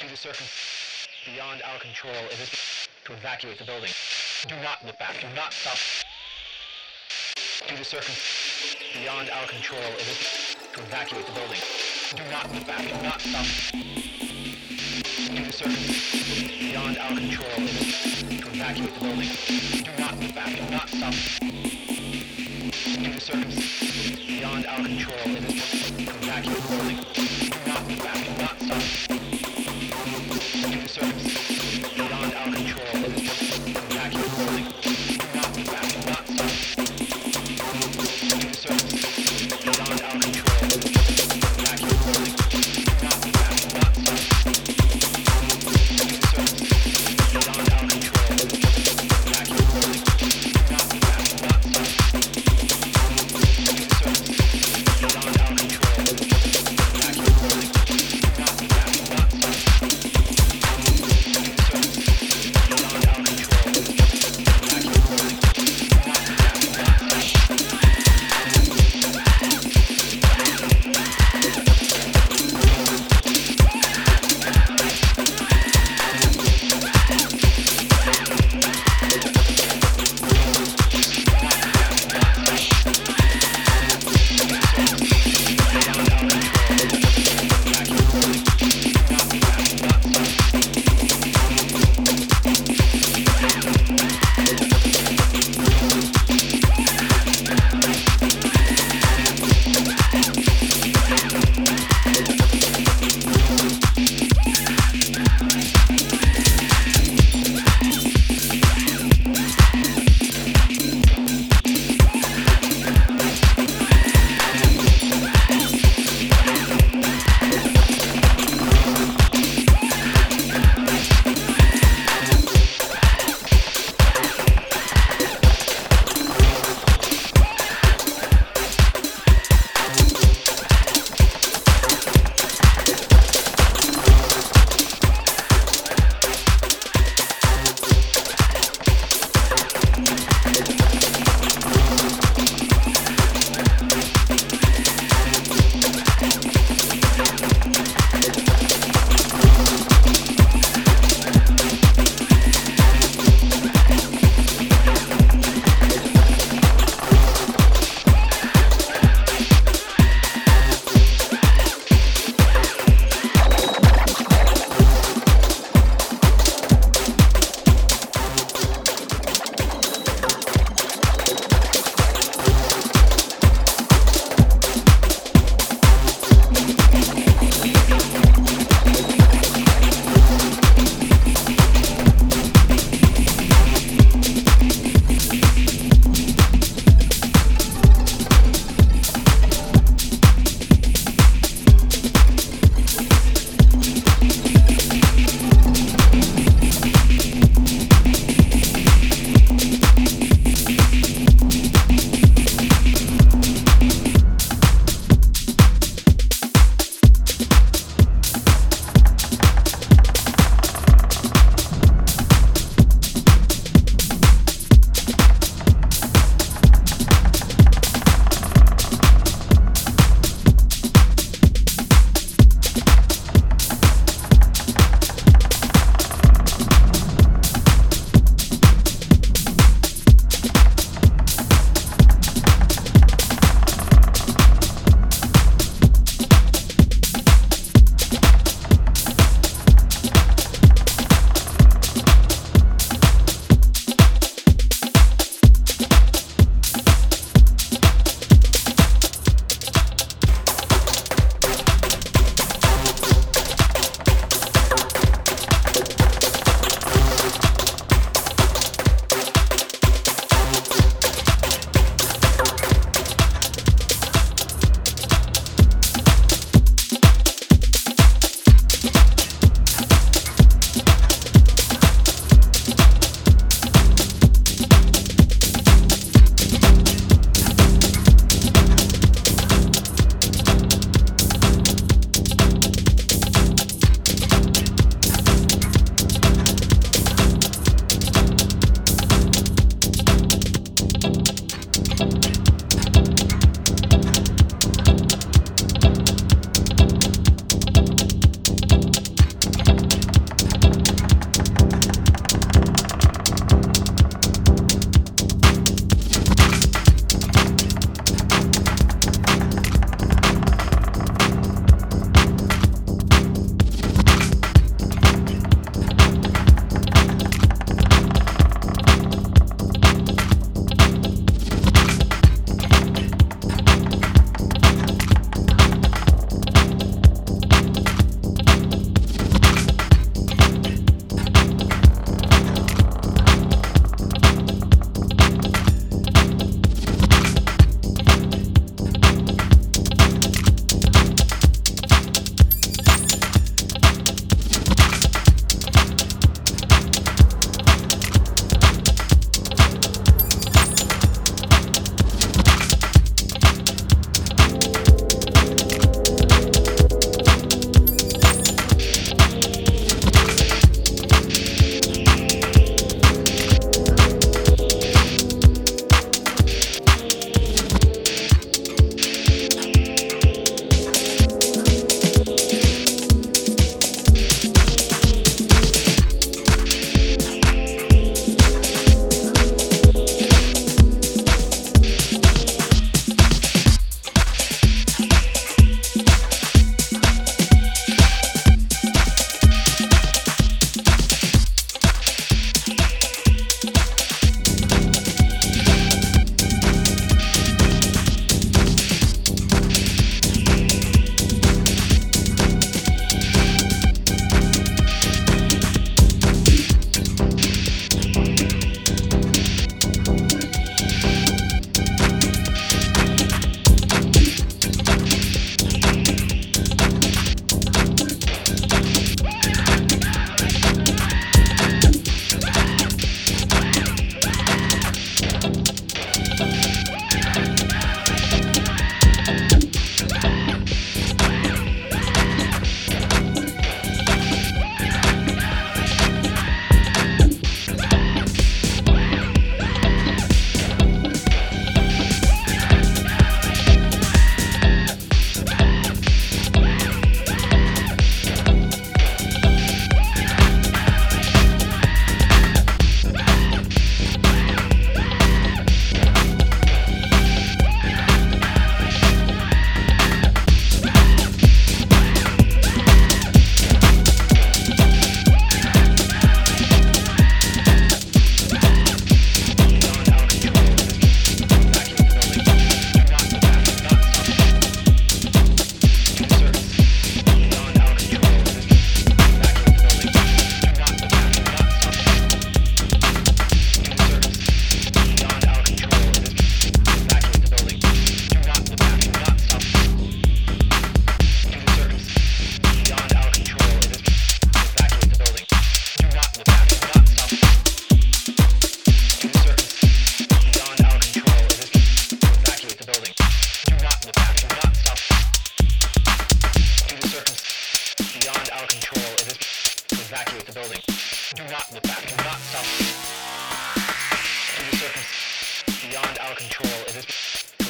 Due to circumstances beyond our control, it is to evacuate the building. Do not look back. Do not stop. Due to circumstances beyond our control, it is to evacuate the building. Do not look back. Do not stop. Due to circumstances beyond our control, it is to evacuate the building. Do not look back. Do not stop. Due to circumstances beyond our control,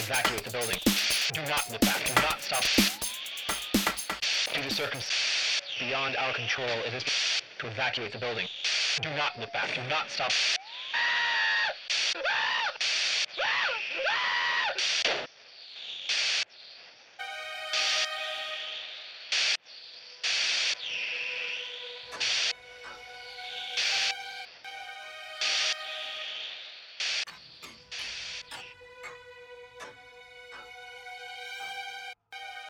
evacuate the building. Do not look back. Do not stop. Due to circumstances beyond our control, it is to evacuate the building. Do not look back. Do not stop.